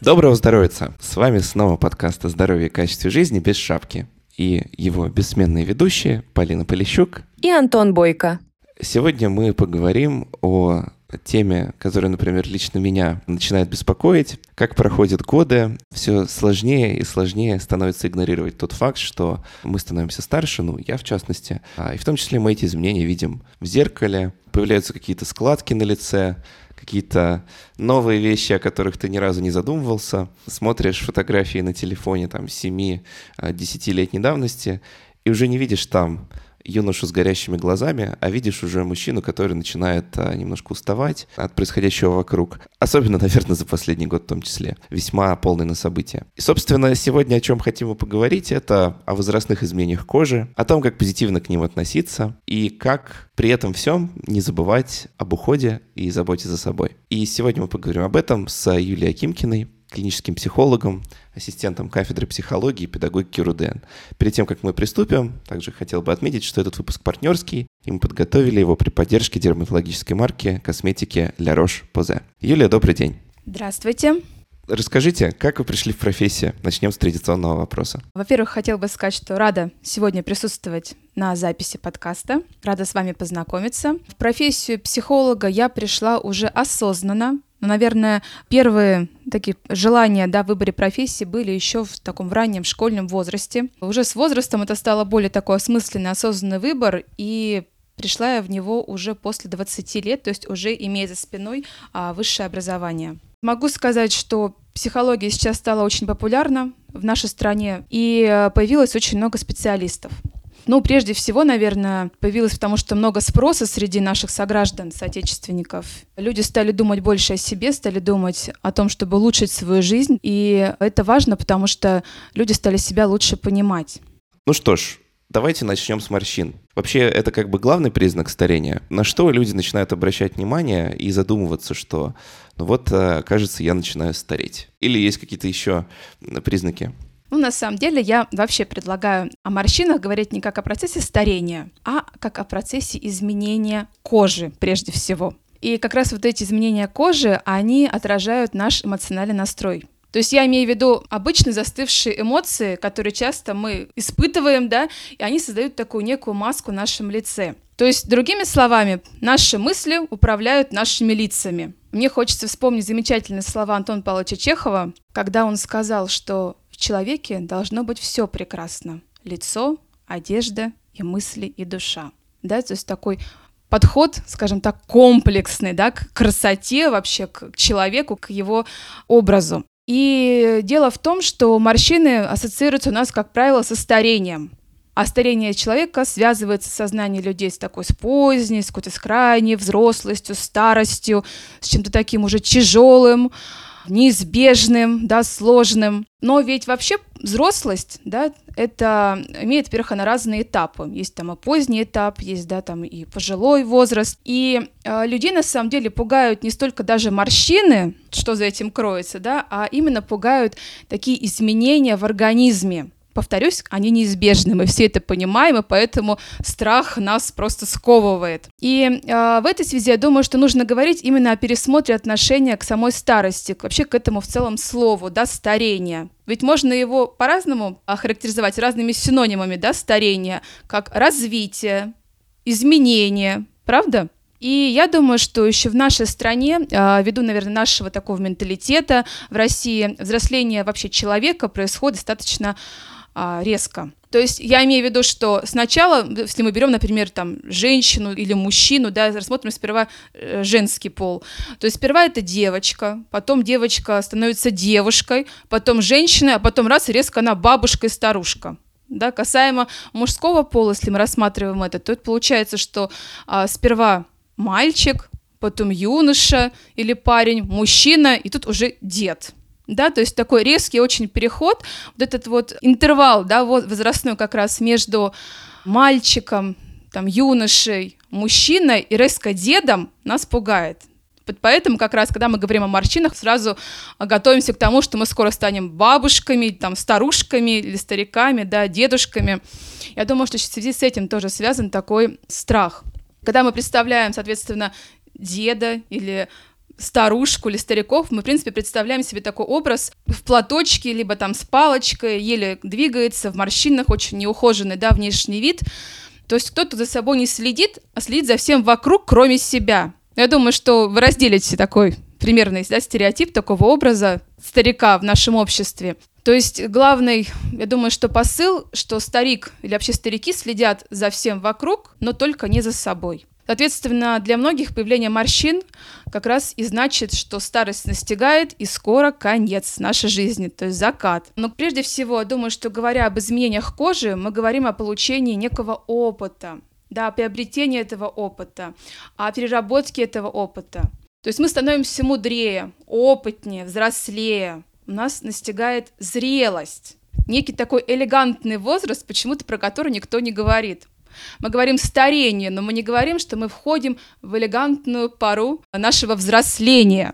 Доброго здоровья! С вами снова подкаст о здоровье и качестве жизни без шапки. И его бессменные ведущие Полина Полищук и Антон Бойко. Сегодня мы поговорим о теме, которая, например, лично меня начинает беспокоить. Как проходят годы, все сложнее и сложнее становится игнорировать тот факт, что мы становимся старше, ну, я в частности, а, и в том числе мы эти изменения видим в зеркале, появляются какие-то складки на лице, какие-то новые вещи, о которых ты ни разу не задумывался. Смотришь фотографии на телефоне там 7-10-летней давности и уже не видишь там юношу с горящими глазами, а видишь уже мужчину, который начинает а, немножко уставать от происходящего вокруг. Особенно, наверное, за последний год в том числе. Весьма полный на события. И, собственно, сегодня о чем хотим поговорить, это о возрастных изменениях кожи, о том, как позитивно к ним относиться и как при этом всем не забывать об уходе и заботе за собой. И сегодня мы поговорим об этом с Юлией Акимкиной, клиническим психологом, ассистентом кафедры психологии и педагогики РУДН. Перед тем, как мы приступим, также хотел бы отметить, что этот выпуск партнерский, и мы подготовили его при поддержке дерматологической марки косметики La Roche-Posay. Юлия, добрый день. Здравствуйте. Расскажите, как вы пришли в профессию? Начнем с традиционного вопроса. Во-первых, хотел бы сказать, что рада сегодня присутствовать на записи подкаста. Рада с вами познакомиться. В профессию психолога я пришла уже осознанно, но, наверное, первые такие желания да, в выборе профессии были еще в таком в раннем школьном возрасте. Уже с возрастом это стало более такой осмысленный, осознанный выбор, и пришла я в него уже после 20 лет, то есть уже имея за спиной а, высшее образование. Могу сказать, что психология сейчас стала очень популярна в нашей стране, и э, появилось очень много специалистов. Ну, прежде всего, наверное, появилось потому, что много спроса среди наших сограждан, соотечественников. Люди стали думать больше о себе, стали думать о том, чтобы улучшить свою жизнь. И это важно, потому что люди стали себя лучше понимать. Ну что ж, Давайте начнем с морщин. Вообще, это как бы главный признак старения. На что люди начинают обращать внимание и задумываться, что, ну вот, э, кажется, я начинаю стареть. Или есть какие-то еще признаки? Ну, на самом деле, я вообще предлагаю о морщинах говорить не как о процессе старения, а как о процессе изменения кожи прежде всего. И как раз вот эти изменения кожи, они отражают наш эмоциональный настрой. То есть я имею в виду обычные застывшие эмоции, которые часто мы испытываем, да, и они создают такую некую маску в нашем лице. То есть, другими словами, наши мысли управляют нашими лицами. Мне хочется вспомнить замечательные слова Антона Павловича Чехова, когда он сказал, что человеке должно быть все прекрасно. Лицо, одежда и мысли и душа. Да, то есть такой подход, скажем так, комплексный, да, к красоте вообще, к человеку, к его образу. И дело в том, что морщины ассоциируются у нас, как правило, со старением. А старение человека связывается сознание людей с такой с поздней, с какой-то с крайней взрослостью, старостью, с чем-то таким уже тяжелым, неизбежным, да, сложным. Но ведь вообще взрослость, да, это имеет, во-первых, она разные этапы. Есть там и поздний этап, есть, да, там и пожилой возраст. И э, людей на самом деле пугают не столько даже морщины, что за этим кроется, да, а именно пугают такие изменения в организме повторюсь, они неизбежны, мы все это понимаем, и поэтому страх нас просто сковывает. И э, в этой связи я думаю, что нужно говорить именно о пересмотре отношения к самой старости, вообще к этому в целом слову, да, старение. Ведь можно его по-разному охарактеризовать разными синонимами, да, старение, как развитие, изменение, правда? И я думаю, что еще в нашей стране, а, ввиду, наверное, нашего такого менталитета в России, взросление вообще человека происходит достаточно резко. То есть я имею в виду, что сначала, если мы берем, например, там женщину или мужчину, да, рассмотрим сперва э, женский пол, то есть сперва это девочка, потом девочка становится девушкой, потом женщина, а потом раз резко она бабушка и старушка. Да, касаемо мужского пола, если мы рассматриваем это, то это получается, что а, сперва мальчик, потом юноша или парень, мужчина, и тут уже дед да, то есть такой резкий очень переход, вот этот вот интервал, да, вот возрастной как раз между мальчиком, там, юношей, мужчиной и резко дедом нас пугает. Поэтому как раз, когда мы говорим о морщинах, сразу готовимся к тому, что мы скоро станем бабушками, там, старушками или стариками, да, дедушками. Я думаю, что в связи с этим тоже связан такой страх. Когда мы представляем, соответственно, деда или старушку или стариков, мы, в принципе, представляем себе такой образ в платочке, либо там с палочкой, еле двигается, в морщинах, очень неухоженный, да, внешний вид. То есть кто-то за собой не следит, а следит за всем вокруг, кроме себя. Я думаю, что вы разделите такой примерный да, стереотип такого образа старика в нашем обществе. То есть главный, я думаю, что посыл, что старик или вообще старики следят за всем вокруг, но только не за собой. Соответственно, для многих появление морщин как раз и значит, что старость настигает, и скоро конец нашей жизни, то есть закат. Но прежде всего, думаю, что говоря об изменениях кожи, мы говорим о получении некого опыта, да, приобретении этого опыта, о переработке этого опыта. То есть мы становимся мудрее, опытнее, взрослее. У нас настигает зрелость. Некий такой элегантный возраст, почему-то про который никто не говорит. Мы говорим старение, но мы не говорим, что мы входим в элегантную пару нашего взросления.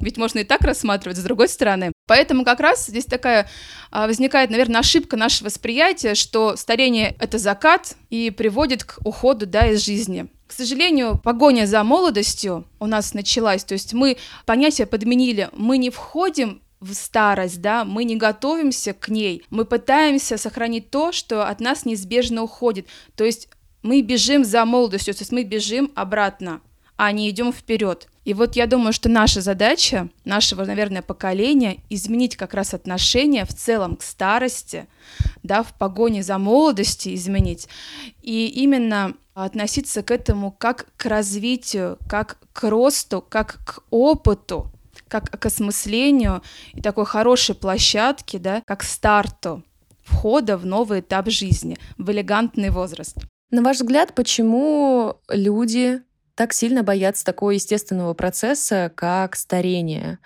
Ведь можно и так рассматривать, с другой стороны. Поэтому как раз здесь такая а, возникает, наверное, ошибка нашего восприятия, что старение — это закат и приводит к уходу да, из жизни. К сожалению, погоня за молодостью у нас началась, то есть мы понятие подменили, мы не входим в старость, да, мы не готовимся к ней, мы пытаемся сохранить то, что от нас неизбежно уходит, то есть мы бежим за молодостью, то есть мы бежим обратно, а не идем вперед. И вот я думаю, что наша задача, нашего, наверное, поколения, изменить как раз отношение в целом к старости, да, в погоне за молодостью изменить, и именно относиться к этому как к развитию, как к росту, как к опыту, как к осмыслению и такой хорошей площадке, да, как старту входа в новый этап жизни, в элегантный возраст. На ваш взгляд, почему люди так сильно боятся такого естественного процесса, как старение?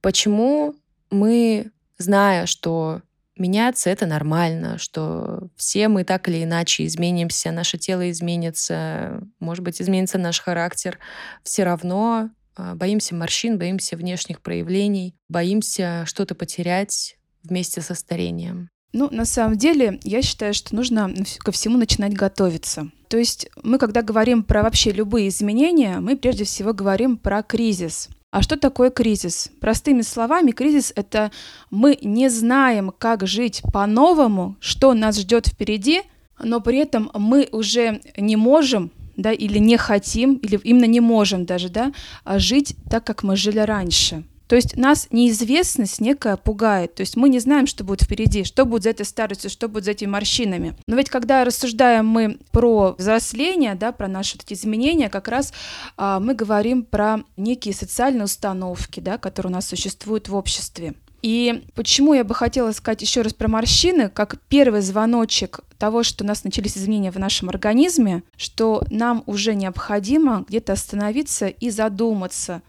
Почему мы, зная, что меняться это нормально, что все мы так или иначе изменимся, наше тело изменится, может быть, изменится наш характер, все равно боимся морщин, боимся внешних проявлений, боимся что-то потерять вместе со старением. Ну, на самом деле, я считаю, что нужно ко всему начинать готовиться. То есть мы, когда говорим про вообще любые изменения, мы прежде всего говорим про кризис. А что такое кризис? Простыми словами, кризис — это мы не знаем, как жить по-новому, что нас ждет впереди, но при этом мы уже не можем да, или не хотим, или именно не можем даже, да, а жить так, как мы жили раньше. То есть нас неизвестность некая пугает. То есть мы не знаем, что будет впереди, что будет за этой старостью, что будет за этими морщинами. Но ведь когда рассуждаем мы про взросление, да, про наши вот эти изменения, как раз а, мы говорим про некие социальные установки, да, которые у нас существуют в обществе. И почему я бы хотела сказать еще раз про морщины, как первый звоночек того, что у нас начались изменения в нашем организме, что нам уже необходимо где-то остановиться и задуматься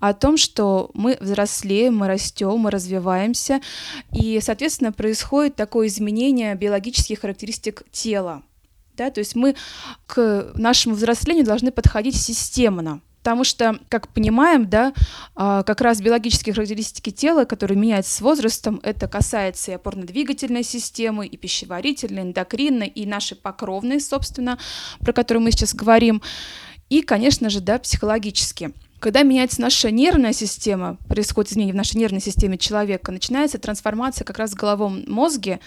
о том, что мы взрослеем, мы растем, мы развиваемся, и, соответственно, происходит такое изменение биологических характеристик тела. Да, то есть мы к нашему взрослению должны подходить системно. Потому что, как понимаем, да, а, как раз биологические характеристики тела, которые меняются с возрастом, это касается и опорно-двигательной системы, и пищеварительной, эндокринной, и нашей покровной, собственно, про которую мы сейчас говорим, и, конечно же, да, психологически. Когда меняется наша нервная система, происходит изменение в нашей нервной системе человека, начинается трансформация как раз в головом мозге,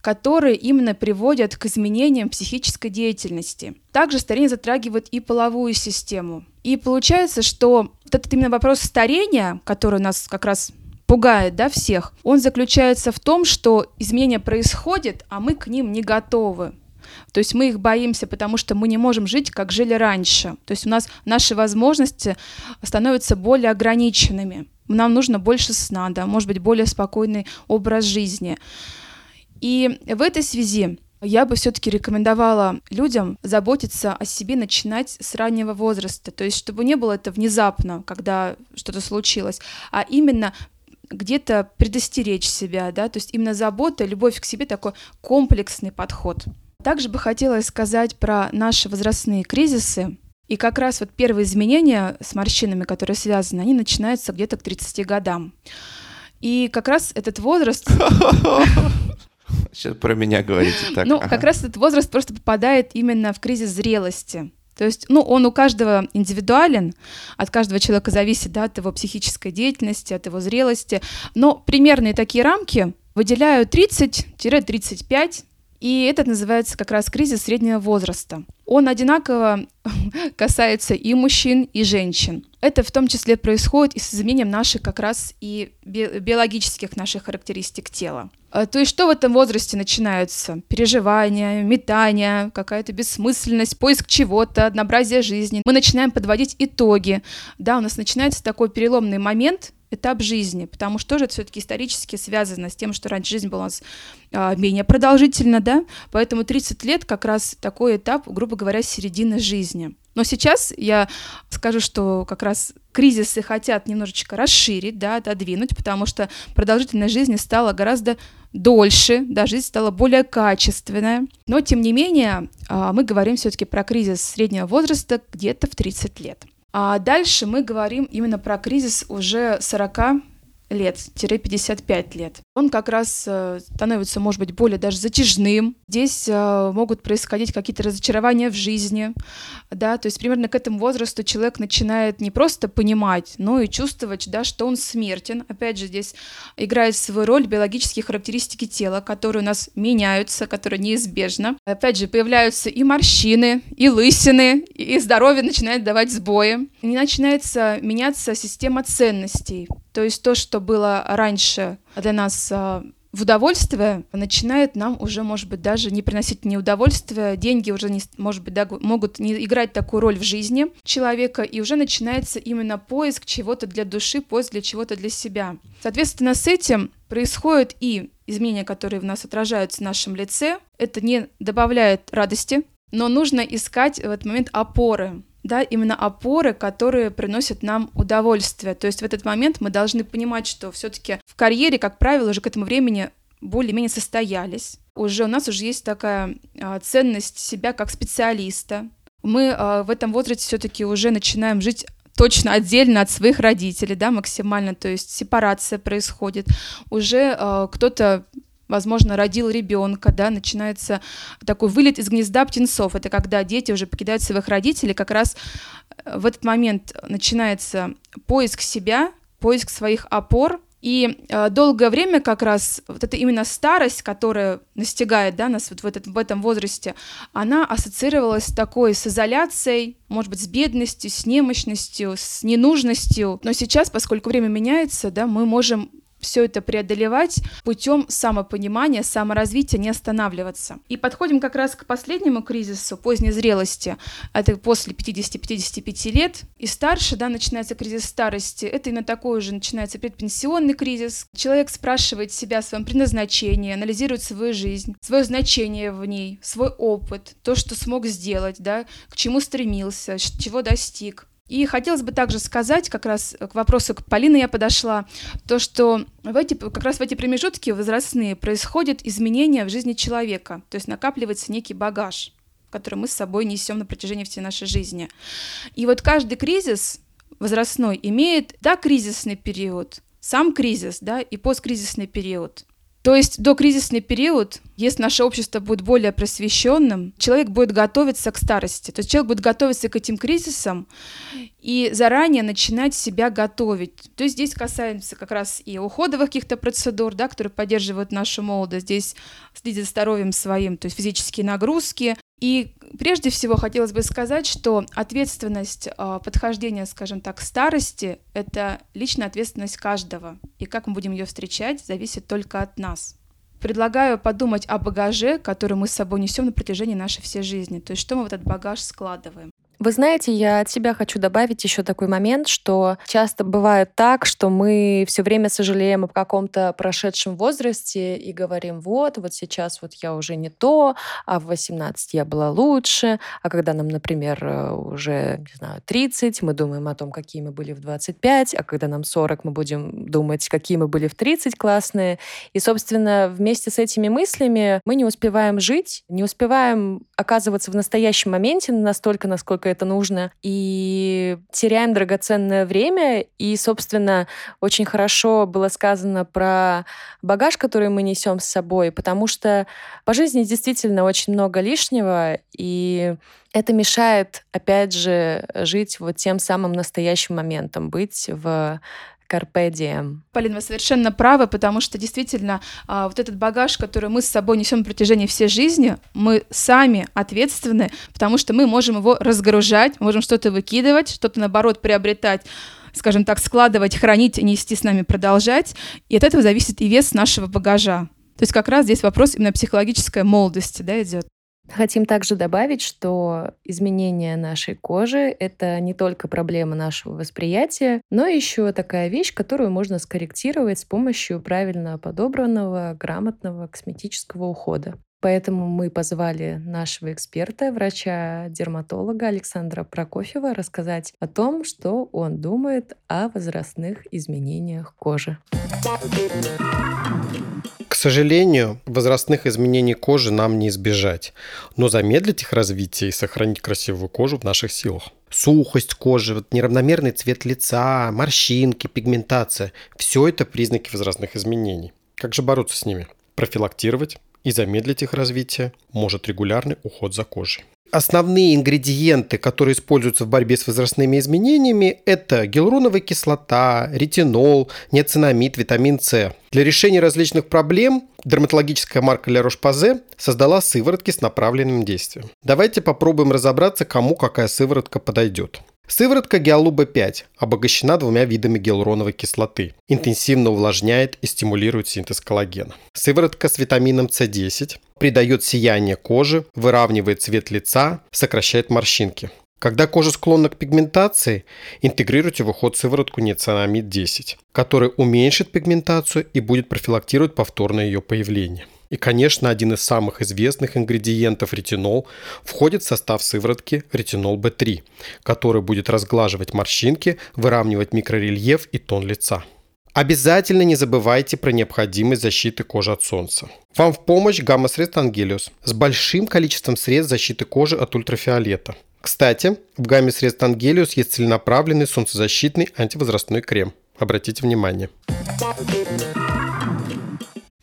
которые именно приводят к изменениям психической деятельности. Также старение затрагивает и половую систему. И получается, что этот именно вопрос старения, который у нас как раз пугает да, всех, он заключается в том, что изменения происходят, а мы к ним не готовы. То есть мы их боимся, потому что мы не можем жить, как жили раньше. То есть у нас наши возможности становятся более ограниченными. Нам нужно больше сна, да, может быть, более спокойный образ жизни. И в этой связи я бы все-таки рекомендовала людям заботиться о себе, начинать с раннего возраста, то есть чтобы не было это внезапно, когда что-то случилось, а именно где-то предостеречь себя, да, то есть именно забота, любовь к себе такой комплексный подход. Также бы хотелось сказать про наши возрастные кризисы. И как раз вот первые изменения с морщинами, которые связаны, они начинаются где-то к 30 годам. И как раз этот возраст... Сейчас про меня говорите. Так, ну, ага. как раз этот возраст просто попадает именно в кризис зрелости. То То есть, ну, он у каждого индивидуален, от каждого человека зависит, да, от его психической деятельности, от его зрелости, но примерные такие рамки выделяю 30-35 и это называется как раз кризис среднего возраста. Он одинаково касается и мужчин, и женщин. Это в том числе происходит и с изменением наших как раз и биологических наших характеристик тела. А, то есть что в этом возрасте начинаются? Переживания, метания, какая-то бессмысленность, поиск чего-то, однообразие жизни. Мы начинаем подводить итоги. Да, у нас начинается такой переломный момент, этап жизни, потому что тоже это все-таки исторически связано с тем, что раньше жизнь была у нас а, менее продолжительна, да, поэтому 30 лет как раз такой этап, грубо говоря, середины жизни. Но сейчас я скажу, что как раз кризисы хотят немножечко расширить, да, отодвинуть, потому что продолжительность жизни стала гораздо дольше, да, жизнь стала более качественная. Но, тем не менее, а, мы говорим все-таки про кризис среднего возраста где-то в 30 лет. А дальше мы говорим именно про кризис уже 40 лет-55 лет. Он как раз э, становится, может быть, более даже затяжным. Здесь э, могут происходить какие-то разочарования в жизни, да, то есть примерно к этому возрасту человек начинает не просто понимать, но и чувствовать, да, что он смертен. Опять же, здесь играет свою роль биологические характеристики тела, которые у нас меняются, которые неизбежно. Опять же, появляются и морщины, и лысины, и здоровье начинает давать сбои. И начинается меняться система ценностей. То есть то, что было раньше для нас а, в удовольствие начинает нам уже, может быть, даже не приносить ни удовольствия, деньги уже, не, может быть, да, могут не играть такую роль в жизни человека, и уже начинается именно поиск чего-то для души, поиск для чего-то для себя. Соответственно, с этим происходит и изменения, которые в нас отражаются в нашем лице. Это не добавляет радости, но нужно искать в этот момент опоры да, именно опоры, которые приносят нам удовольствие. То есть в этот момент мы должны понимать, что все-таки в карьере, как правило, уже к этому времени более-менее состоялись. Уже у нас уже есть такая а, ценность себя как специалиста. Мы а, в этом возрасте все-таки уже начинаем жить точно отдельно от своих родителей, да, максимально, то есть сепарация происходит. Уже э, кто-то возможно, родил ребенка, да, начинается такой вылет из гнезда птенцов. Это когда дети уже покидают своих родителей, как раз э, в этот момент начинается поиск себя, поиск своих опор, и э, долгое время как раз вот эта именно старость, которая настигает да, нас вот в, этот, в этом возрасте, она ассоциировалась такой, с изоляцией, может быть, с бедностью, с немощностью, с ненужностью. Но сейчас, поскольку время меняется, да, мы можем все это преодолевать путем самопонимания, саморазвития, не останавливаться. И подходим как раз к последнему кризису поздней зрелости. Это после 50-55 лет и старше, да, начинается кризис старости. Это именно такой же начинается предпенсионный кризис. Человек спрашивает себя о своем предназначении, анализирует свою жизнь, свое значение в ней, свой опыт, то, что смог сделать, да, к чему стремился, чего достиг. И хотелось бы также сказать, как раз к вопросу к Полине я подошла, то, что в эти, как раз в эти промежутки возрастные происходят изменения в жизни человека, то есть накапливается некий багаж, который мы с собой несем на протяжении всей нашей жизни. И вот каждый кризис возрастной имеет, да, кризисный период, сам кризис, да, и посткризисный период. То есть до кризисный период, если наше общество будет более просвещенным, человек будет готовиться к старости. То есть человек будет готовиться к этим кризисам и заранее начинать себя готовить. То есть здесь касается как раз и уходовых каких-то процедур, да, которые поддерживают нашу молодость. Здесь следить за здоровьем своим, то есть физические нагрузки, и прежде всего хотелось бы сказать, что ответственность э, подхождения, скажем так, старости – это личная ответственность каждого. И как мы будем ее встречать, зависит только от нас. Предлагаю подумать о багаже, который мы с собой несем на протяжении нашей всей жизни. То есть что мы в этот багаж складываем. Вы знаете, я от себя хочу добавить еще такой момент, что часто бывает так, что мы все время сожалеем о каком-то прошедшем возрасте и говорим, вот, вот сейчас вот я уже не то, а в 18 я была лучше, а когда нам, например, э, уже, не знаю, 30, мы думаем о том, какие мы были в 25, а когда нам 40, мы будем думать, какие мы были в 30 классные. И, собственно, вместе с этими мыслями мы не успеваем жить, не успеваем оказываться в настоящем моменте настолько, насколько это нужно, и теряем драгоценное время. И, собственно, очень хорошо было сказано про багаж, который мы несем с собой, потому что по жизни действительно очень много лишнего, и это мешает, опять же, жить вот тем самым настоящим моментом, быть в Carpe. Полин, вы совершенно правы, потому что действительно а, вот этот багаж, который мы с собой несем на протяжении всей жизни, мы сами ответственны, потому что мы можем его разгружать, можем что-то выкидывать, что-то наоборот приобретать скажем так, складывать, хранить, нести с нами, продолжать. И от этого зависит и вес нашего багажа. То есть как раз здесь вопрос именно психологической молодости да, идет. Хотим также добавить, что изменение нашей кожи — это не только проблема нашего восприятия, но еще такая вещь, которую можно скорректировать с помощью правильно подобранного, грамотного косметического ухода. Поэтому мы позвали нашего эксперта, врача-дерматолога Александра Прокофьева, рассказать о том, что он думает о возрастных изменениях кожи. Сожалению, возрастных изменений кожи нам не избежать, но замедлить их развитие и сохранить красивую кожу в наших силах. Сухость кожи, неравномерный цвет лица, морщинки, пигментация – все это признаки возрастных изменений. Как же бороться с ними? Профилактировать и замедлить их развитие может регулярный уход за кожей. Основные ингредиенты, которые используются в борьбе с возрастными изменениями, это гиалуроновая кислота, ретинол, неоцинамид, витамин С. Для решения различных проблем дерматологическая марка La Roche-Posay создала сыворотки с направленным действием. Давайте попробуем разобраться, кому какая сыворотка подойдет. Сыворотка Гиалуба-5 обогащена двумя видами гиалуроновой кислоты. Интенсивно увлажняет и стимулирует синтез коллагена. Сыворотка с витамином С10 придает сияние кожи, выравнивает цвет лица, сокращает морщинки. Когда кожа склонна к пигментации, интегрируйте в уход сыворотку неоцианамид-10, который уменьшит пигментацию и будет профилактировать повторное ее появление. И, конечно, один из самых известных ингредиентов ретинол входит в состав сыворотки ретинол B3, который будет разглаживать морщинки, выравнивать микрорельеф и тон лица. Обязательно не забывайте про необходимость защиты кожи от солнца. Вам в помощь гамма-средств Ангелиус с большим количеством средств защиты кожи от ультрафиолета. Кстати, в гамме средств Ангелиус есть целенаправленный солнцезащитный антивозрастной крем. Обратите внимание.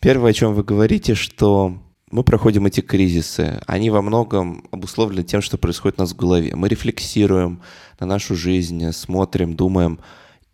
Первое, о чем вы говорите, что мы проходим эти кризисы. Они во многом обусловлены тем, что происходит у нас в голове. Мы рефлексируем на нашу жизнь, смотрим, думаем.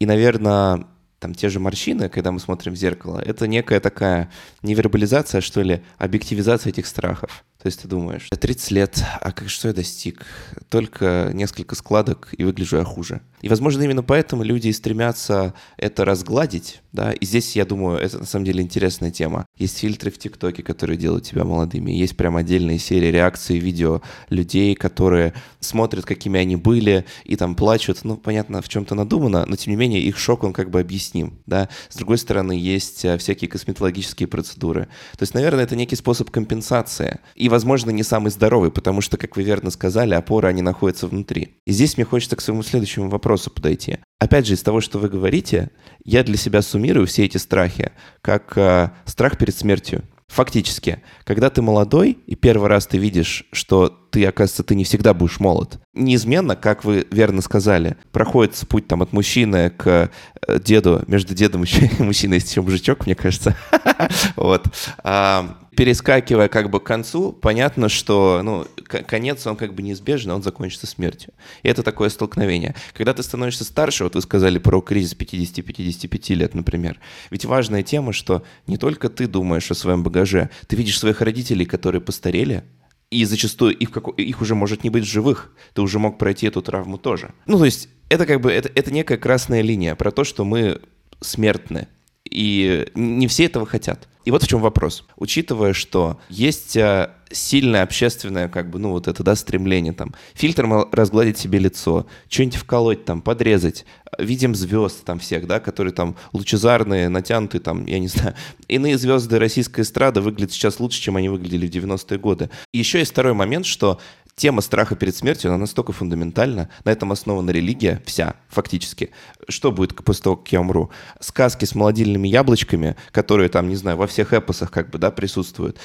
И, наверное, там те же морщины, когда мы смотрим в зеркало, это некая такая невербализация, что ли, объективизация этих страхов. То есть ты думаешь, 30 лет, а как что я достиг? Только несколько складок, и выгляжу я хуже. И, возможно, именно поэтому люди стремятся это разгладить, да, и здесь, я думаю, это на самом деле интересная тема. Есть фильтры в ТикТоке, которые делают тебя молодыми, есть прям отдельные серии реакции видео людей, которые смотрят, какими они были, и там плачут, ну, понятно, в чем-то надумано, но, тем не менее, их шок, он как бы объясним, да. С другой стороны, есть э, всякие косметологические процедуры. То есть, наверное, это некий способ компенсации. И, возможно, не самый здоровый, потому что, как вы верно сказали, опоры, они находятся внутри. И здесь мне хочется к своему следующему вопросу подойти. Опять же, из того, что вы говорите, я для себя суммирую все эти страхи как э, страх перед смертью. Фактически, когда ты молодой, и первый раз ты видишь, что ты, оказывается, ты не всегда будешь молод. Неизменно, как вы верно сказали, проходит путь там от мужчины к э, деду, между дедом и мужчиной есть еще мужичок, мне кажется. Вот. А, перескакивая как бы к концу, понятно, что ну, конец, он как бы неизбежный, он закончится смертью. И это такое столкновение. Когда ты становишься старше, вот вы сказали про кризис 50-55 лет, например, ведь важная тема, что не только ты думаешь о своем багаже, ты видишь своих родителей, которые постарели, и зачастую их, как, их уже может не быть живых. Ты уже мог пройти эту травму тоже. Ну, то есть это как бы, это, это некая красная линия про то, что мы смертны. И не все этого хотят. И вот в чем вопрос. Учитывая, что есть э, сильное общественное, как бы, ну, вот это, да, стремление, там, фильтром разгладить себе лицо, что-нибудь вколоть, там, подрезать. Видим звезд там всех, да, которые там лучезарные, натянутые, там, я не знаю. Иные звезды российской эстрады выглядят сейчас лучше, чем они выглядели в 90-е годы. И еще есть второй момент, что тема страха перед смертью, она настолько фундаментальна, на этом основана религия вся, фактически. Что будет после того, как я умру? Сказки с молодильными яблочками, которые там, не знаю, во всех эпосах как бы, да, присутствуют.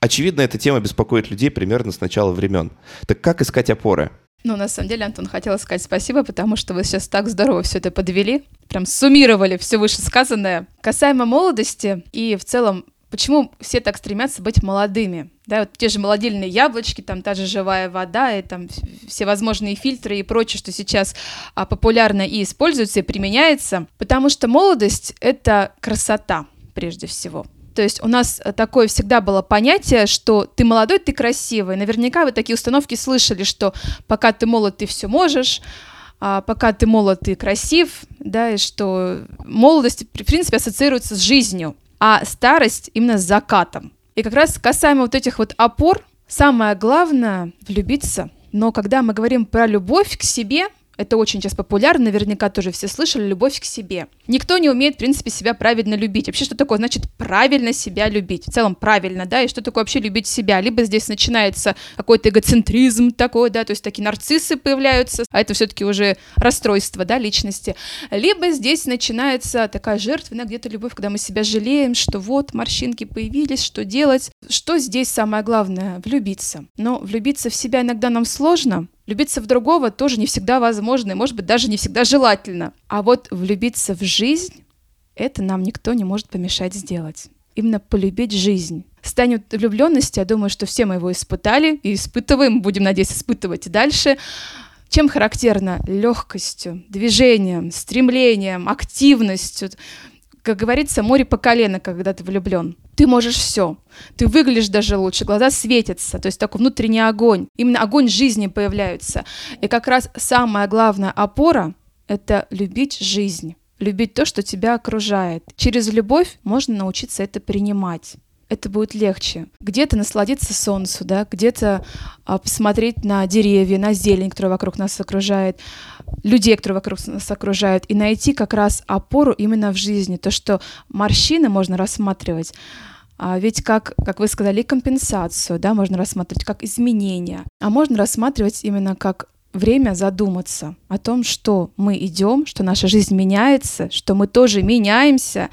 Очевидно, эта тема беспокоит людей примерно с начала времен. Так как искать опоры? Ну, на самом деле, Антон, хотела сказать спасибо, потому что вы сейчас так здорово все это подвели, прям суммировали все вышесказанное. Касаемо молодости и в целом почему все так стремятся быть молодыми? Да, вот те же молодильные яблочки, там та же живая вода, и там все возможные фильтры и прочее, что сейчас а, популярно и используется, и применяется, потому что молодость — это красота прежде всего. То есть у нас такое всегда было понятие, что ты молодой, ты красивый. Наверняка вы такие установки слышали, что пока ты молод, ты все можешь, а пока ты молод, ты красив, да, и что молодость, в принципе, ассоциируется с жизнью а старость именно с закатом. И как раз касаемо вот этих вот опор, самое главное — влюбиться. Но когда мы говорим про любовь к себе, это очень сейчас популярно, наверняка тоже все слышали, любовь к себе. Никто не умеет, в принципе, себя правильно любить. Вообще, что такое значит правильно себя любить? В целом, правильно, да, и что такое вообще любить себя? Либо здесь начинается какой-то эгоцентризм такой, да, то есть такие нарциссы появляются, а это все-таки уже расстройство, да, личности. Либо здесь начинается такая жертвенная где-то любовь, когда мы себя жалеем, что вот морщинки появились, что делать. Что здесь самое главное? Влюбиться. Но влюбиться в себя иногда нам сложно, Влюбиться в другого тоже не всегда возможно, и, может быть, даже не всегда желательно. А вот влюбиться в жизнь, это нам никто не может помешать сделать. Именно полюбить жизнь. Станет влюбленности, я думаю, что все мы его испытали и испытываем, будем, надеяться, испытывать и дальше. Чем характерно? Легкостью, движением, стремлением, активностью как говорится, море по колено, когда ты влюблен. Ты можешь все. Ты выглядишь даже лучше, глаза светятся, то есть такой внутренний огонь. Именно огонь жизни появляется. И как раз самая главная опора — это любить жизнь любить то, что тебя окружает. Через любовь можно научиться это принимать это будет легче. Где-то насладиться солнцу, да, где-то а, посмотреть на деревья, на зелень, которая вокруг нас окружает, людей, которые вокруг нас окружают, и найти как раз опору именно в жизни. То, что морщины можно рассматривать, а ведь как, как вы сказали, компенсацию, да, можно рассматривать как изменения, а можно рассматривать именно как время задуматься о том, что мы идем, что наша жизнь меняется, что мы тоже меняемся,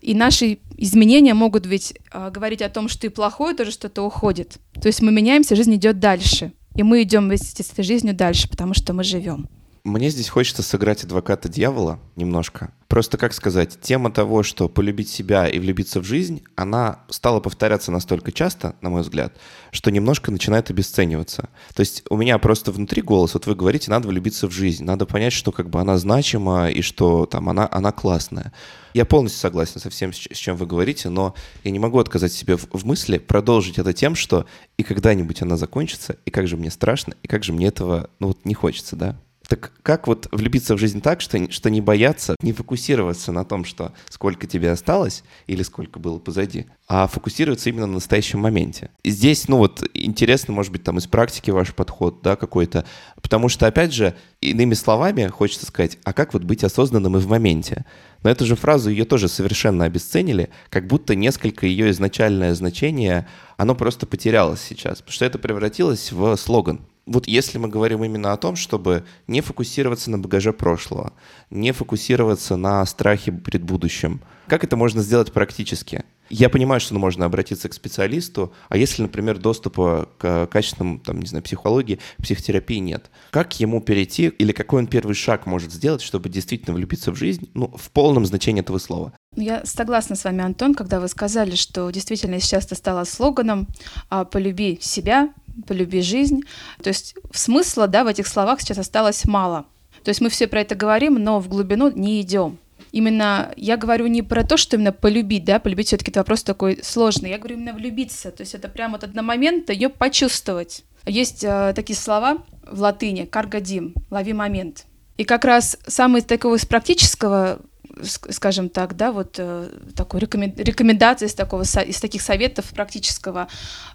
и наши изменения могут ведь э, говорить о том, что и плохое тоже что-то уходит. То есть мы меняемся, жизнь идет дальше, и мы идем вместе с этой жизнью дальше, потому что мы живем. Мне здесь хочется сыграть адвоката дьявола немножко. Просто, как сказать, тема того, что полюбить себя и влюбиться в жизнь, она стала повторяться настолько часто, на мой взгляд, что немножко начинает обесцениваться. То есть у меня просто внутри голос, вот вы говорите, надо влюбиться в жизнь, надо понять, что как бы она значима и что там она, она классная. Я полностью согласен со всем, с чем вы говорите, но я не могу отказать себе в, в мысли продолжить это тем, что и когда-нибудь она закончится, и как же мне страшно, и как же мне этого, ну вот не хочется, да? Так как вот влюбиться в жизнь так, что, что не бояться, не фокусироваться на том, что сколько тебе осталось или сколько было позади, а фокусироваться именно на настоящем моменте. И здесь, ну вот, интересно, может быть, там из практики ваш подход, да, какой-то, потому что, опять же, иными словами, хочется сказать, а как вот быть осознанным и в моменте? Но эту же фразу ее тоже совершенно обесценили, как будто несколько ее изначальное значение, оно просто потерялось сейчас, потому что это превратилось в слоган вот если мы говорим именно о том, чтобы не фокусироваться на багаже прошлого, не фокусироваться на страхе перед будущим, как это можно сделать практически? Я понимаю, что можно обратиться к специалисту, а если, например, доступа к качественному, там, не знаю, психологии, психотерапии нет, как ему перейти или какой он первый шаг может сделать, чтобы действительно влюбиться в жизнь, ну, в полном значении этого слова? Я согласна с вами, Антон, когда вы сказали, что действительно сейчас это стало слоганом а, «полюби себя, полюби жизнь». То есть смысла да, в этих словах сейчас осталось мало. То есть мы все про это говорим, но в глубину не идем именно я говорю не про то, что именно полюбить, да, полюбить все-таки это вопрос такой сложный. Я говорю именно влюбиться, то есть это прямо вот одномоментно ее почувствовать. Есть э, такие слова в латыни «каргадим» — «лови момент». И как раз самый такого из практического скажем так, да, вот э, такой рекомендации из такого из таких советов практического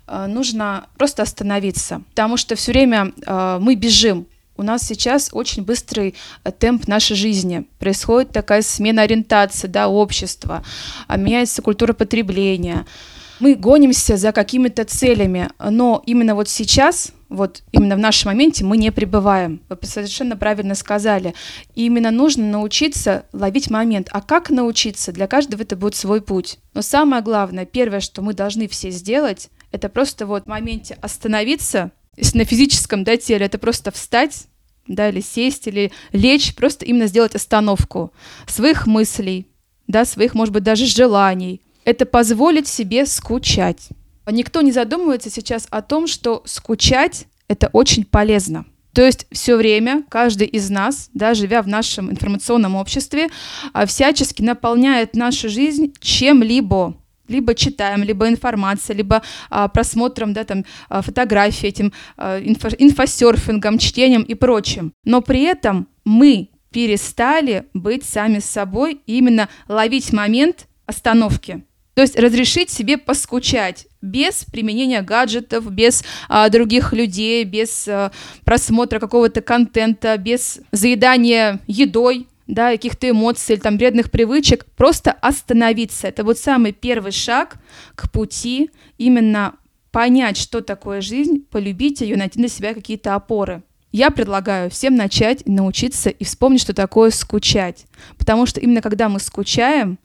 э, нужно просто остановиться, потому что все время э, мы бежим у нас сейчас очень быстрый темп нашей жизни. Происходит такая смена ориентации да, общества, а меняется культура потребления. Мы гонимся за какими-то целями, но именно вот сейчас, вот именно в нашем моменте мы не пребываем. Вы совершенно правильно сказали. И именно нужно научиться ловить момент. А как научиться? Для каждого это будет свой путь. Но самое главное, первое, что мы должны все сделать, это просто вот в моменте остановиться, на физическом да, теле, это просто встать, да, или сесть, или лечь, просто именно сделать остановку своих мыслей, да, своих, может быть, даже желаний. Это позволить себе скучать. Никто не задумывается сейчас о том, что скучать — это очень полезно. То есть все время каждый из нас, да, живя в нашем информационном обществе, а, всячески наполняет нашу жизнь чем-либо либо читаем, либо информация, либо а, просмотром да, там, а, фотографий, этим а, инфо, инфосерфингом, чтением и прочим. Но при этом мы перестали быть сами собой именно ловить момент остановки. То есть разрешить себе поскучать без применения гаджетов, без а, других людей, без а, просмотра какого-то контента, без заедания едой, да, каких-то эмоций или там вредных привычек, просто остановиться. Это вот самый первый шаг к пути именно понять, что такое жизнь, полюбить ее, найти для себя какие-то опоры. Я предлагаю всем начать научиться и вспомнить, что такое скучать. Потому что именно когда мы скучаем,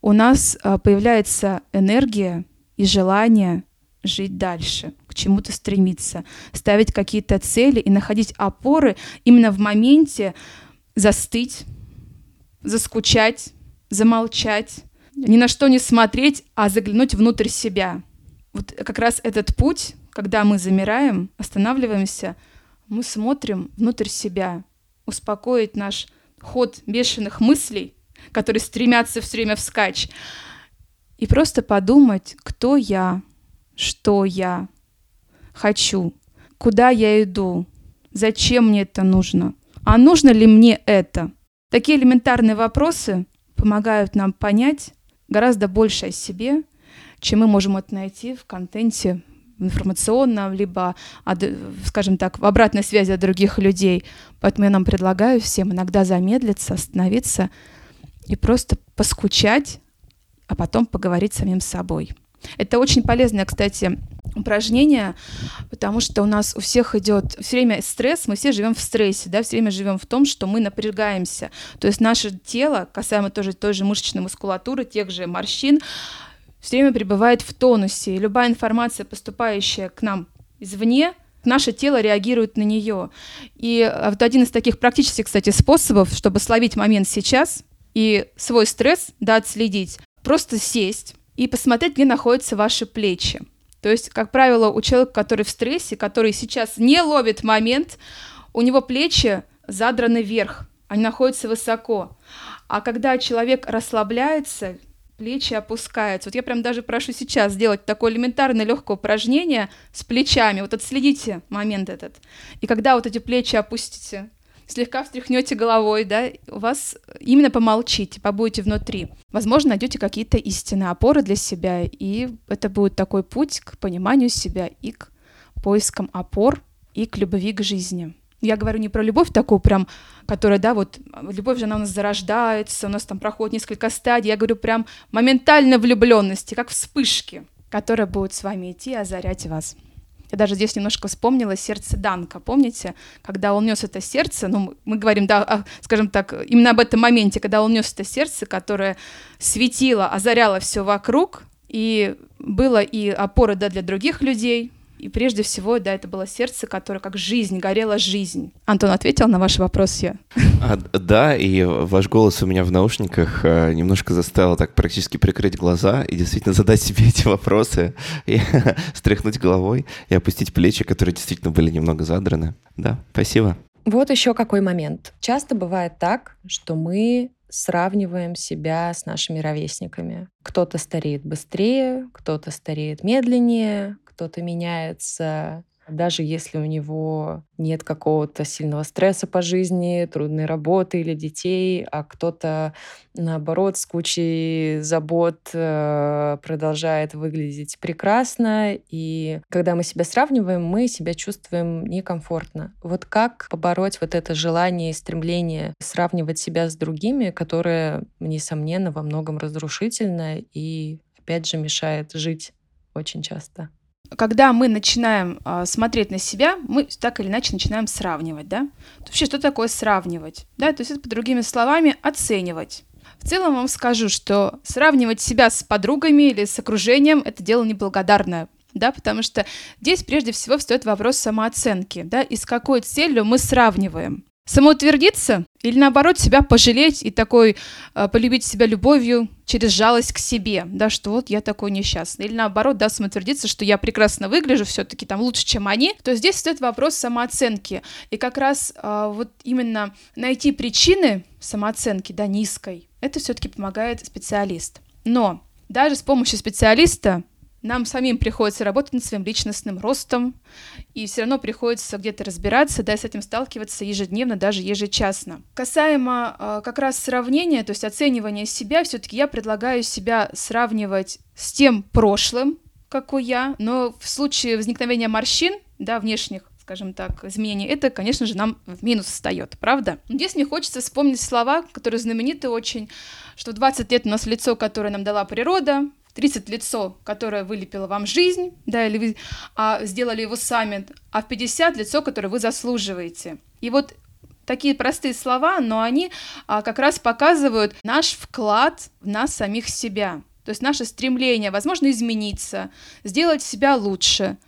у нас а, появляется энергия и желание жить дальше, к чему-то стремиться, ставить какие-то цели и находить опоры именно в моменте, застыть, заскучать, замолчать, ни на что не смотреть, а заглянуть внутрь себя. Вот как раз этот путь, когда мы замираем, останавливаемся, мы смотрим внутрь себя, успокоить наш ход бешеных мыслей, которые стремятся все время вскачь, и просто подумать, кто я, что я хочу, куда я иду, зачем мне это нужно – а нужно ли мне это? Такие элементарные вопросы помогают нам понять гораздо больше о себе, чем мы можем это найти в контенте информационном, либо, скажем так, в обратной связи от других людей. Поэтому я нам предлагаю всем иногда замедлиться, остановиться и просто поскучать, а потом поговорить с самим собой. Это очень полезное, кстати, упражнение, потому что у нас у всех идет все время стресс, мы все живем в стрессе, да, все время живем в том, что мы напрягаемся. То есть наше тело, касаемо тоже той же мышечной мускулатуры, тех же морщин, все время пребывает в тонусе. И любая информация, поступающая к нам извне, наше тело реагирует на нее. И а, вот один из таких практических, кстати, способов, чтобы словить момент сейчас и свой стресс, да, отследить, просто сесть и посмотреть, где находятся ваши плечи. То есть, как правило, у человека, который в стрессе, который сейчас не ловит момент, у него плечи задраны вверх, они находятся высоко. А когда человек расслабляется, плечи опускаются. Вот я прям даже прошу сейчас сделать такое элементарное легкое упражнение с плечами. Вот отследите момент этот. И когда вот эти плечи опустите, слегка встряхнете головой, да, у вас именно помолчите, побудете внутри. Возможно, найдете какие-то истинные опоры для себя, и это будет такой путь к пониманию себя и к поискам опор и к любви к жизни. Я говорю не про любовь такую прям, которая, да, вот любовь же она у нас зарождается, у нас там проходит несколько стадий. Я говорю прям моментально влюбленности, как вспышки, которая будет с вами идти и озарять вас. Я даже здесь немножко вспомнила сердце Данка. Помните, когда он нес это сердце, ну, мы говорим, да, скажем так, именно об этом моменте, когда он нес это сердце, которое светило, озаряло все вокруг, и было и опора да, для других людей, и прежде всего, да, это было сердце, которое как жизнь, горела жизнь. Антон ответил на ваш вопрос я? А, да, и ваш голос у меня в наушниках а, немножко заставил так практически прикрыть глаза и действительно задать себе эти вопросы, и стряхнуть головой и опустить плечи, которые действительно были немного задраны. Да, спасибо. Вот еще какой момент. Часто бывает так, что мы сравниваем себя с нашими ровесниками. Кто-то стареет быстрее, кто-то стареет медленнее, кто-то меняется даже если у него нет какого-то сильного стресса по жизни, трудной работы или детей, а кто-то, наоборот, с кучей забот э, продолжает выглядеть прекрасно. И когда мы себя сравниваем, мы себя чувствуем некомфортно. Вот как побороть вот это желание и стремление сравнивать себя с другими, которое, несомненно, во многом разрушительно и, опять же, мешает жить очень часто? Когда мы начинаем э, смотреть на себя, мы так или иначе начинаем сравнивать, да? Вообще, что такое сравнивать? Да, то есть это, по другими словами, оценивать. В целом вам скажу, что сравнивать себя с подругами или с окружением – это дело неблагодарное. да, потому что здесь прежде всего встает вопрос самооценки, да, и с какой целью мы сравниваем. Самоутвердиться или наоборот себя пожалеть и такой э, полюбить себя любовью через жалость к себе, да, что вот я такой несчастный. Или наоборот, да, самоутвердиться, что я прекрасно выгляжу, все-таки там лучше, чем они, то здесь стоит вопрос самооценки. И как раз э, вот именно найти причины самооценки, да, низкой, это все-таки помогает специалист. Но даже с помощью специалиста нам самим приходится работать над своим личностным ростом, и все равно приходится где-то разбираться, да, с этим сталкиваться ежедневно, даже ежечасно. Касаемо э, как раз сравнения, то есть оценивания себя, все-таки я предлагаю себя сравнивать с тем прошлым, какой я, но в случае возникновения морщин, да, внешних, скажем так, изменений, это, конечно же, нам в минус встает, правда? Здесь мне хочется вспомнить слова, которые знамениты очень, что в 20 лет у нас лицо, которое нам дала природа, 30 лицо, которое вылепило вам жизнь, да, или вы а, сделали его сами, а в 50 лицо, которое вы заслуживаете. И вот такие простые слова, но они а, как раз показывают наш вклад в нас самих себя. То есть наше стремление, возможно, измениться, сделать себя лучше.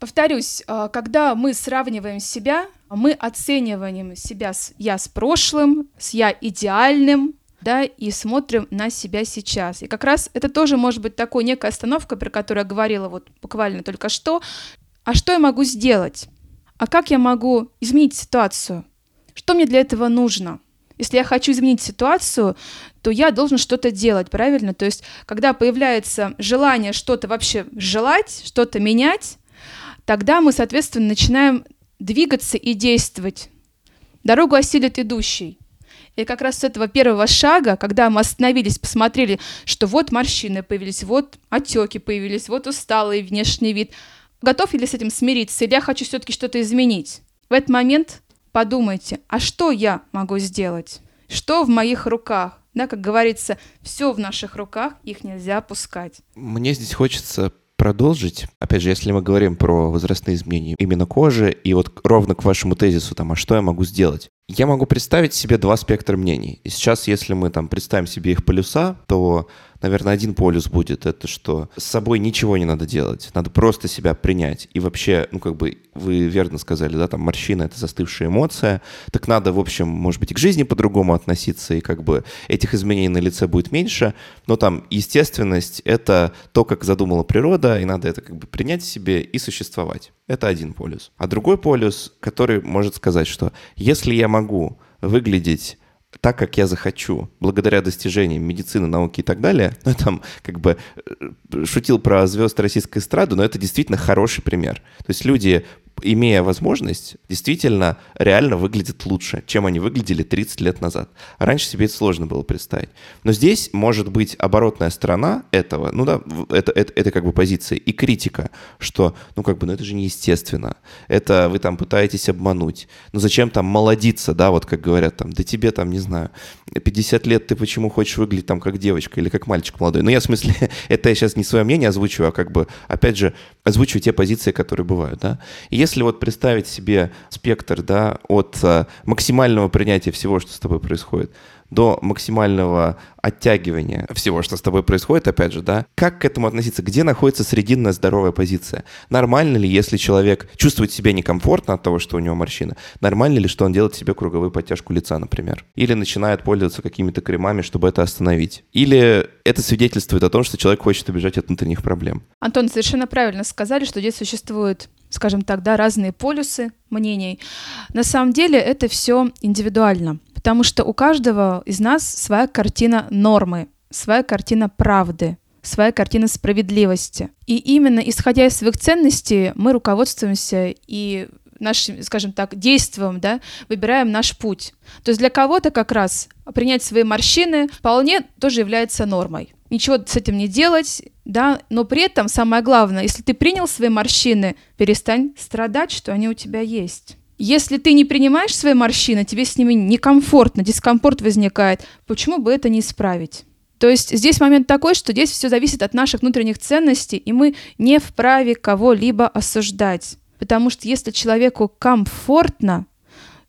Повторюсь, а, когда мы сравниваем себя, мы оцениваем себя с я с прошлым, с я идеальным, да, и смотрим на себя сейчас. И как раз это тоже может быть такой некая остановка, про которую я говорила вот буквально только что. А что я могу сделать? А как я могу изменить ситуацию? Что мне для этого нужно? Если я хочу изменить ситуацию, то я должен что-то делать, правильно? То есть, когда появляется желание что-то вообще желать, что-то менять, тогда мы, соответственно, начинаем двигаться и действовать. Дорогу осилит идущий. И как раз с этого первого шага, когда мы остановились, посмотрели, что вот морщины появились, вот отеки появились, вот усталый внешний вид, готов ли с этим смириться, или я хочу все-таки что-то изменить? В этот момент подумайте, а что я могу сделать? Что в моих руках? Да, как говорится, все в наших руках, их нельзя опускать. Мне здесь хочется продолжить. Опять же, если мы говорим про возрастные изменения именно кожи, и вот ровно к вашему тезису, там, а что я могу сделать? Я могу представить себе два спектра мнений. И сейчас, если мы там представим себе их полюса, то наверное, один полюс будет, это что с собой ничего не надо делать, надо просто себя принять. И вообще, ну, как бы вы верно сказали, да, там морщина — это застывшая эмоция, так надо, в общем, может быть, и к жизни по-другому относиться, и как бы этих изменений на лице будет меньше, но там естественность — это то, как задумала природа, и надо это как бы принять себе и существовать. Это один полюс. А другой полюс, который может сказать, что если я могу выглядеть так, как я захочу, благодаря достижениям медицины, науки и так далее, ну, там, как бы, э, шутил про звезд российской эстрады, но это действительно хороший пример. То есть люди имея возможность, действительно реально выглядят лучше, чем они выглядели 30 лет назад. А раньше себе это сложно было представить. Но здесь может быть оборотная сторона этого, ну да, это, это, это как бы позиция и критика, что, ну как бы, ну это же неестественно. Это вы там пытаетесь обмануть. Ну зачем там молодиться, да, вот как говорят там, да тебе там, не знаю, 50 лет ты почему хочешь выглядеть там как девочка или как мальчик молодой. Ну я в смысле, это я сейчас не свое мнение озвучиваю, а как бы, опять же, озвучиваю те позиции, которые бывают, да. И если вот представить себе спектр, да, от э, максимального принятия всего, что с тобой происходит, до максимального оттягивания всего, что с тобой происходит, опять же, да, как к этому относиться? Где находится срединная здоровая позиция? Нормально ли, если человек чувствует себя некомфортно от того, что у него морщина? Нормально ли, что он делает себе круговую подтяжку лица, например? Или начинает пользоваться какими-то кремами, чтобы это остановить? Или это свидетельствует о том, что человек хочет убежать от внутренних проблем? Антон, совершенно правильно сказали, что здесь существует скажем так, да, разные полюсы мнений. На самом деле это все индивидуально, потому что у каждого из нас своя картина нормы, своя картина правды, своя картина справедливости. И именно исходя из своих ценностей мы руководствуемся и нашим, скажем так, действием, да, выбираем наш путь. То есть для кого-то как раз принять свои морщины вполне тоже является нормой. Ничего с этим не делать, да, но при этом самое главное, если ты принял свои морщины, перестань страдать, что они у тебя есть. Если ты не принимаешь свои морщины, тебе с ними некомфортно, дискомфорт возникает, почему бы это не исправить? То есть здесь момент такой, что здесь все зависит от наших внутренних ценностей, и мы не вправе кого-либо осуждать. Потому что если человеку комфортно,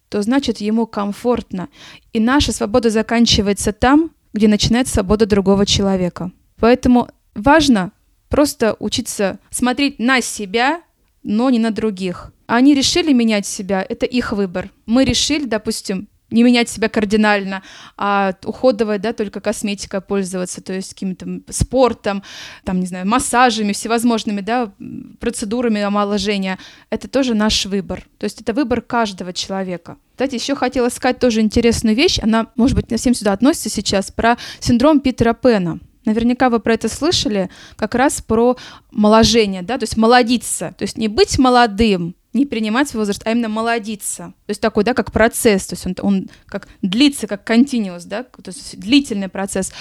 то значит ему комфортно. И наша свобода заканчивается там, где начинается свобода другого человека. Поэтому важно просто учиться смотреть на себя, но не на других. Они решили менять себя, это их выбор. Мы решили, допустим, не менять себя кардинально, а уходовая, да, только косметика пользоваться, то есть каким-то спортом, там, не знаю, массажами, всевозможными, да, процедурами омоложения. Это тоже наш выбор. То есть это выбор каждого человека. Кстати, еще хотела сказать тоже интересную вещь, она, может быть, не совсем сюда относится сейчас, про синдром Питера Пена. Наверняка вы про это слышали, как раз про моложение, да, то есть молодиться, то есть не быть молодым, не принимать возраст, а именно молодиться. То есть такой, да, как процесс, то есть он, он как длится, как continuous, да, то есть длительный процесс.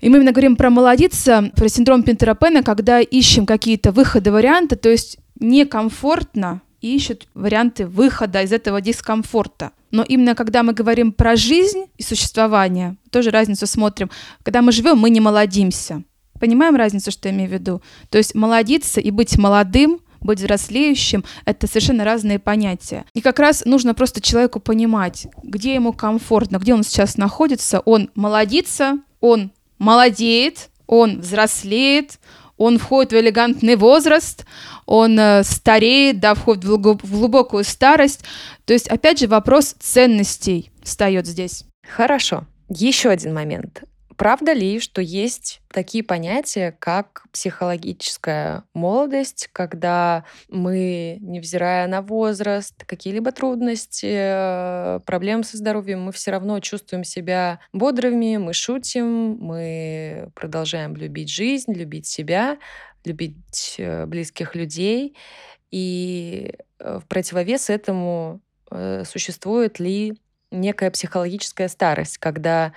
И мы именно говорим про молодиться, про синдром Пинтера Пена, когда ищем какие-то выходы, варианты, то есть некомфортно ищут варианты выхода из этого дискомфорта. Но именно когда мы говорим про жизнь и существование, тоже разницу смотрим. Когда мы живем, мы не молодимся. Понимаем разницу, что я имею в виду? То есть молодиться и быть молодым — быть взрослеющим — это совершенно разные понятия. И как раз нужно просто человеку понимать, где ему комфортно, где он сейчас находится. Он молодится, он молодеет, он взрослеет, он входит в элегантный возраст, он э, стареет, да, входит в глубокую старость. То есть, опять же, вопрос ценностей встает здесь. Хорошо. Еще один момент. Правда ли, что есть такие понятия, как психологическая молодость, когда мы, невзирая на возраст, какие-либо трудности, э, проблемы со здоровьем, мы все равно чувствуем себя бодрыми, мы шутим, мы продолжаем любить жизнь, любить себя, любить э, близких людей. И э, в противовес этому существует ли некая психологическая старость, когда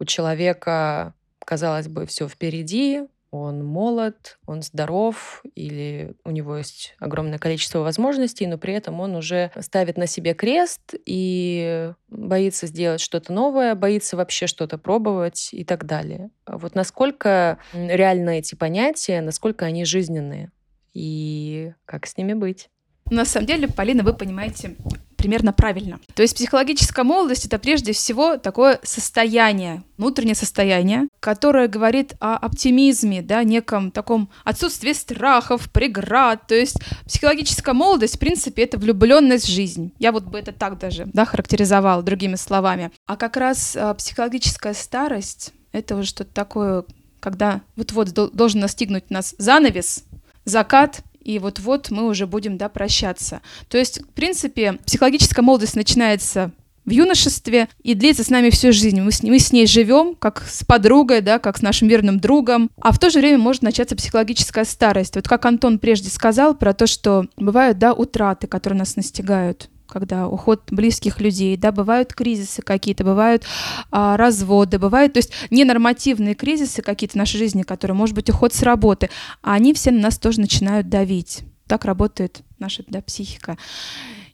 у человека, казалось бы, все впереди, он молод, он здоров, или у него есть огромное количество возможностей, но при этом он уже ставит на себе крест и боится сделать что-то новое, боится вообще что-то пробовать и так далее. Вот насколько реально эти понятия, насколько они жизненные и как с ними быть? На самом деле, Полина, вы понимаете примерно правильно. То есть психологическая молодость — это прежде всего такое состояние, внутреннее состояние, которое говорит о оптимизме, да, неком таком отсутствии страхов, преград. То есть психологическая молодость, в принципе, это влюбленность в жизнь. Я вот бы это так даже, да, характеризовала другими словами. А как раз а, психологическая старость — это уже что-то такое, когда вот-вот должен настигнуть нас занавес, закат, и вот-вот мы уже будем, да, прощаться. То есть, в принципе, психологическая молодость начинается в юношестве и длится с нами всю жизнь. Мы с, мы с ней живем, как с подругой, да, как с нашим верным другом. А в то же время может начаться психологическая старость. Вот как Антон прежде сказал про то, что бывают, да, утраты, которые нас настигают когда уход близких людей, да, бывают кризисы какие-то, бывают а, разводы, бывают, то есть ненормативные кризисы какие-то в нашей жизни, которые, может быть, уход с работы, а они все на нас тоже начинают давить. Так работает наша да, психика.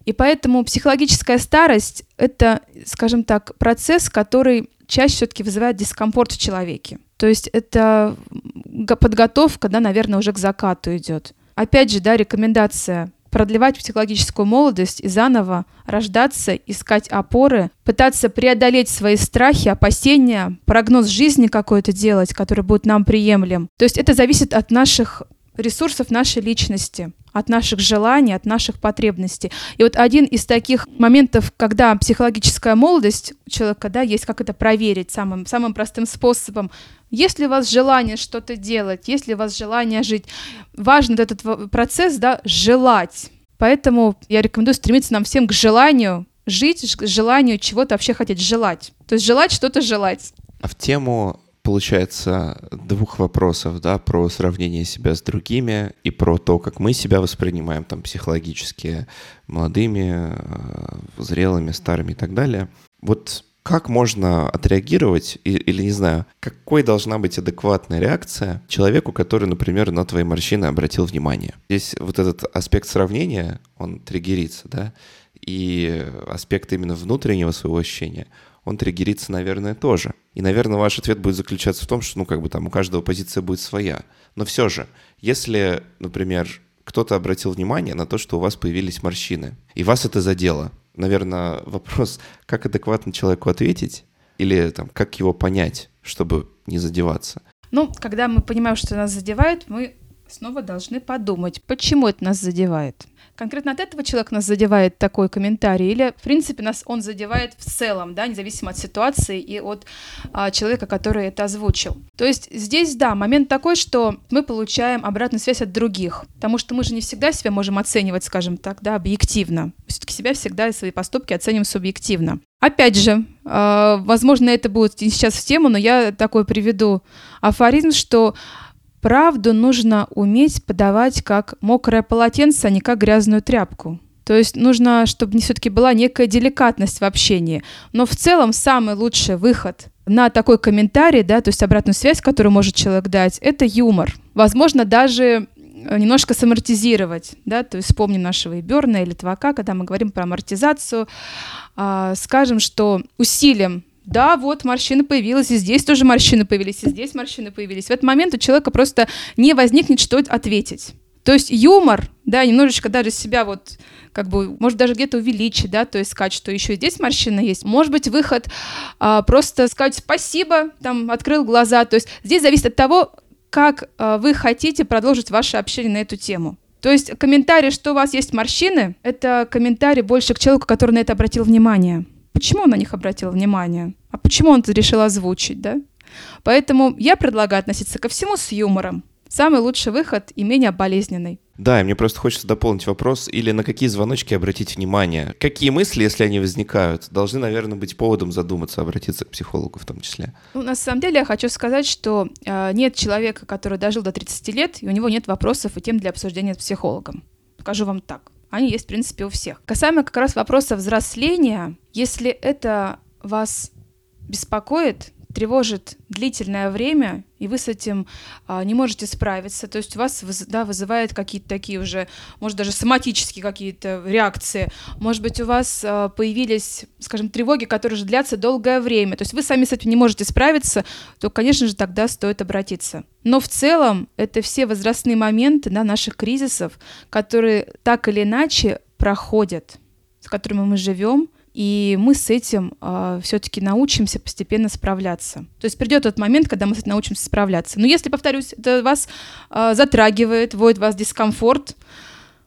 И поэтому психологическая старость — это, скажем так, процесс, который чаще все-таки вызывает дискомфорт в человеке. То есть это подготовка, да, наверное, уже к закату идет. Опять же, да, рекомендация продлевать психологическую молодость и заново рождаться, искать опоры, пытаться преодолеть свои страхи, опасения, прогноз жизни какой-то делать, который будет нам приемлем. То есть это зависит от наших ресурсов нашей личности, от наших желаний, от наших потребностей. И вот один из таких моментов, когда психологическая молодость у человека, да, есть как это проверить самым, самым простым способом. Есть ли у вас желание что-то делать, есть ли у вас желание жить? Важен этот процесс, да, желать. Поэтому я рекомендую стремиться нам всем к желанию жить, к желанию чего-то вообще хотеть желать. То есть желать что-то желать. А в тему получается, двух вопросов, да, про сравнение себя с другими и про то, как мы себя воспринимаем там психологически молодыми, э, зрелыми, старыми и так далее. Вот как можно отреагировать, или, не знаю, какой должна быть адекватная реакция человеку, который, например, на твои морщины обратил внимание? Здесь вот этот аспект сравнения, он триггерится, да, и аспект именно внутреннего своего ощущения — он триггерится, наверное, тоже. И, наверное, ваш ответ будет заключаться в том, что, ну, как бы там у каждого позиция будет своя. Но все же, если, например, кто-то обратил внимание на то, что у вас появились морщины, и вас это задело, наверное, вопрос, как адекватно человеку ответить, или там, как его понять, чтобы не задеваться. Ну, когда мы понимаем, что нас задевают, мы снова должны подумать, почему это нас задевает. Конкретно от этого человека нас задевает такой комментарий, или, в принципе, нас он задевает в целом, да, независимо от ситуации и от а, человека, который это озвучил. То есть здесь, да, момент такой, что мы получаем обратную связь от других, потому что мы же не всегда себя можем оценивать, скажем так, да, объективно. Все-таки себя всегда и свои поступки оценим субъективно. Опять же, э, возможно, это будет сейчас в тему, но я такой приведу афоризм, что правду нужно уметь подавать как мокрое полотенце, а не как грязную тряпку. То есть нужно, чтобы все-таки была некая деликатность в общении. Но в целом самый лучший выход на такой комментарий, да, то есть обратную связь, которую может человек дать, это юмор. Возможно, даже э, немножко самортизировать, да, то есть вспомним нашего Иберна или Твака, когда мы говорим про амортизацию, э, скажем, что усилием да, вот морщины появились, и здесь тоже морщины появились, и здесь морщины появились. В этот момент у человека просто не возникнет, что ответить. То есть юмор, да, немножечко даже себя вот, как бы, может даже где-то увеличить, да, то есть сказать, что еще здесь морщина есть. Может быть, выход а, просто сказать спасибо, там, открыл глаза. То есть здесь зависит от того, как а, вы хотите продолжить ваше общение на эту тему. То есть комментарий, что у вас есть морщины, это комментарий больше к человеку, который на это обратил внимание. Почему он на них обратил внимание? А почему он решил озвучить, да? Поэтому я предлагаю относиться ко всему с юмором. Самый лучший выход и менее болезненный. Да, и мне просто хочется дополнить вопрос, или на какие звоночки обратить внимание? Какие мысли, если они возникают, должны, наверное, быть поводом задуматься, обратиться к психологу в том числе? Ну, на самом деле я хочу сказать, что э, нет человека, который дожил до 30 лет, и у него нет вопросов и тем для обсуждения с психологом. Скажу вам так. Они есть, в принципе, у всех. Касаемо как раз вопроса взросления, если это вас беспокоит, тревожит длительное время, и вы с этим а, не можете справиться, то есть у вас да, вызывает какие-то такие уже, может, даже соматические какие-то реакции, может быть, у вас а, появились, скажем, тревоги, которые же длятся долгое время, то есть вы сами с этим не можете справиться, то, конечно же, тогда стоит обратиться. Но в целом это все возрастные моменты да, наших кризисов, которые так или иначе проходят, с которыми мы живем, и мы с этим э, а, все-таки научимся постепенно справляться. То есть придет тот момент, когда мы с этим научимся справляться. Но если, повторюсь, это вас э, затрагивает, вводит вас дискомфорт,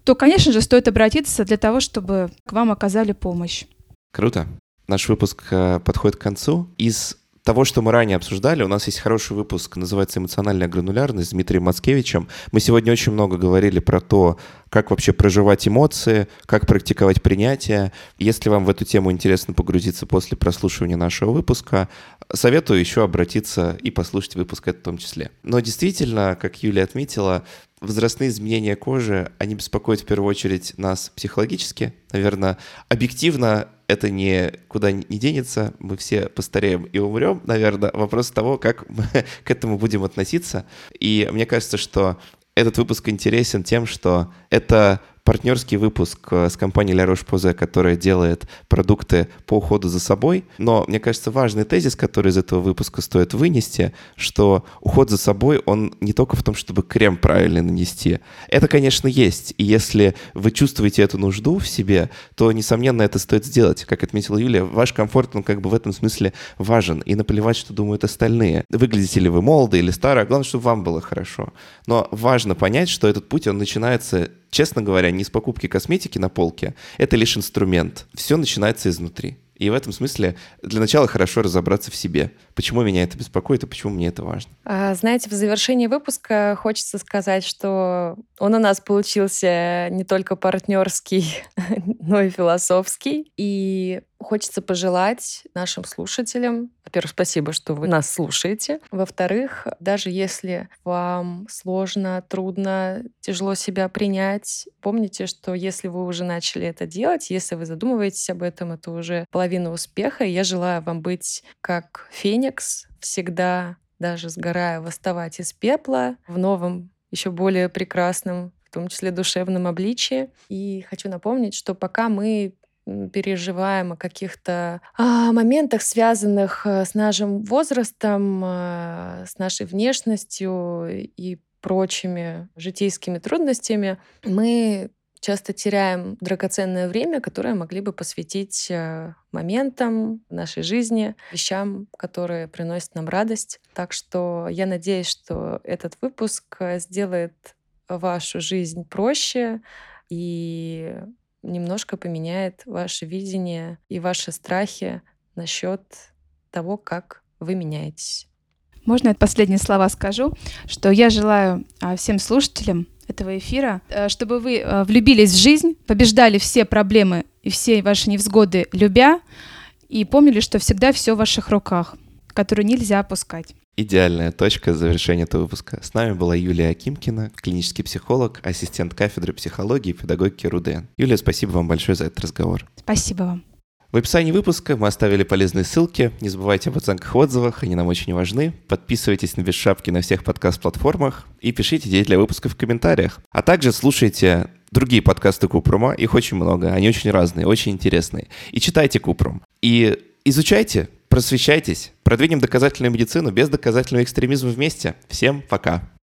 то, конечно же, стоит обратиться для того, чтобы к вам оказали помощь. Круто. Наш выпуск э, подходит к концу. Из того, что мы ранее обсуждали, у нас есть хороший выпуск, называется «Эмоциональная гранулярность» с Дмитрием Мацкевичем. Мы сегодня очень много говорили про то, как вообще проживать эмоции, как практиковать принятие. Если вам в эту тему интересно погрузиться после прослушивания нашего выпуска, советую еще обратиться и послушать выпуск это в том числе. Но действительно, как Юлия отметила, возрастные изменения кожи, они беспокоят в первую очередь нас психологически. Наверное, объективно это никуда не денется, мы все постареем и умрем, наверное. Вопрос того, как мы к этому будем относиться. И мне кажется, что этот выпуск интересен тем, что это партнерский выпуск э, с компанией La Roche-Posay, которая делает продукты по уходу за собой. Но, мне кажется, важный тезис, который из этого выпуска стоит вынести, что уход за собой, он не только в том, чтобы крем правильно нанести. Это, конечно, есть. И если вы чувствуете эту нужду в себе, то, несомненно, это стоит сделать. Как отметила Юлия, ваш комфорт, он как бы в этом смысле важен. И наплевать, что думают остальные. Выглядите ли вы молодо или старо, главное, чтобы вам было хорошо. Но важно понять, что этот путь, он начинается честно говоря, не с покупки косметики на полке. Это лишь инструмент. Все начинается изнутри. И в этом смысле для начала хорошо разобраться в себе. Почему меня это беспокоит и почему мне это важно. А, знаете, в завершении выпуска хочется сказать, что он у нас получился не только партнерский, но и философский. И хочется пожелать нашим слушателям, во-первых, спасибо, что вы нас слушаете. Во-вторых, даже если вам сложно, трудно, тяжело себя принять, помните, что если вы уже начали это делать, если вы задумываетесь об этом, это уже половина успеха. И я желаю вам быть как феникс, всегда даже сгорая, восставать из пепла в новом, еще более прекрасном в том числе душевном обличии. И хочу напомнить, что пока мы переживаем о каких-то а, моментах, связанных э, с нашим возрастом, а, с нашей внешностью и прочими житейскими трудностями, мы часто теряем драгоценное время, которое могли бы посвятить э, моментам нашей жизни, вещам, которые приносят нам радость. Так что я надеюсь, что этот выпуск э, сделает вашу жизнь проще и немножко поменяет ваше видение и ваши страхи насчет того, как вы меняетесь. Можно я последние слова скажу, что я желаю а, всем слушателям этого эфира, э, чтобы вы э, влюбились в жизнь, побеждали все проблемы и все ваши невзгоды любя, и помнили, что всегда все в ваших руках, которую нельзя опускать. Идеальная точка завершения этого выпуска. С нами была Юлия Акимкина, клинический психолог, ассистент кафедры психологии и педагогики РУДН. Юлия, спасибо вам большое за этот разговор. Спасибо вам. В описании выпуска мы оставили полезные ссылки. Не забывайте об оценках и отзывах, они нам очень важны. Подписывайтесь на Без Шапки на всех подкаст-платформах и пишите идеи для выпуска в комментариях. А также слушайте другие подкасты Купрума, их очень много, они очень разные, очень интересные. И читайте Купрум. И изучайте, просвещайтесь, продвинем доказательную медицину без доказательного экстремизма вместе. Всем пока!